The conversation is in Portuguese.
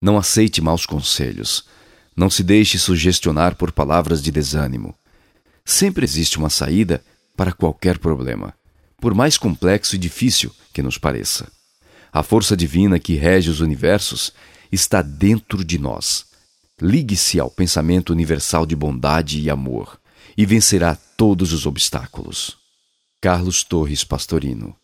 Não aceite maus conselhos. Não se deixe sugestionar por palavras de desânimo. Sempre existe uma saída para qualquer problema, por mais complexo e difícil que nos pareça. A força divina que rege os universos está dentro de nós. Ligue-se ao pensamento universal de bondade e amor e vencerá todos os obstáculos. Carlos Torres Pastorino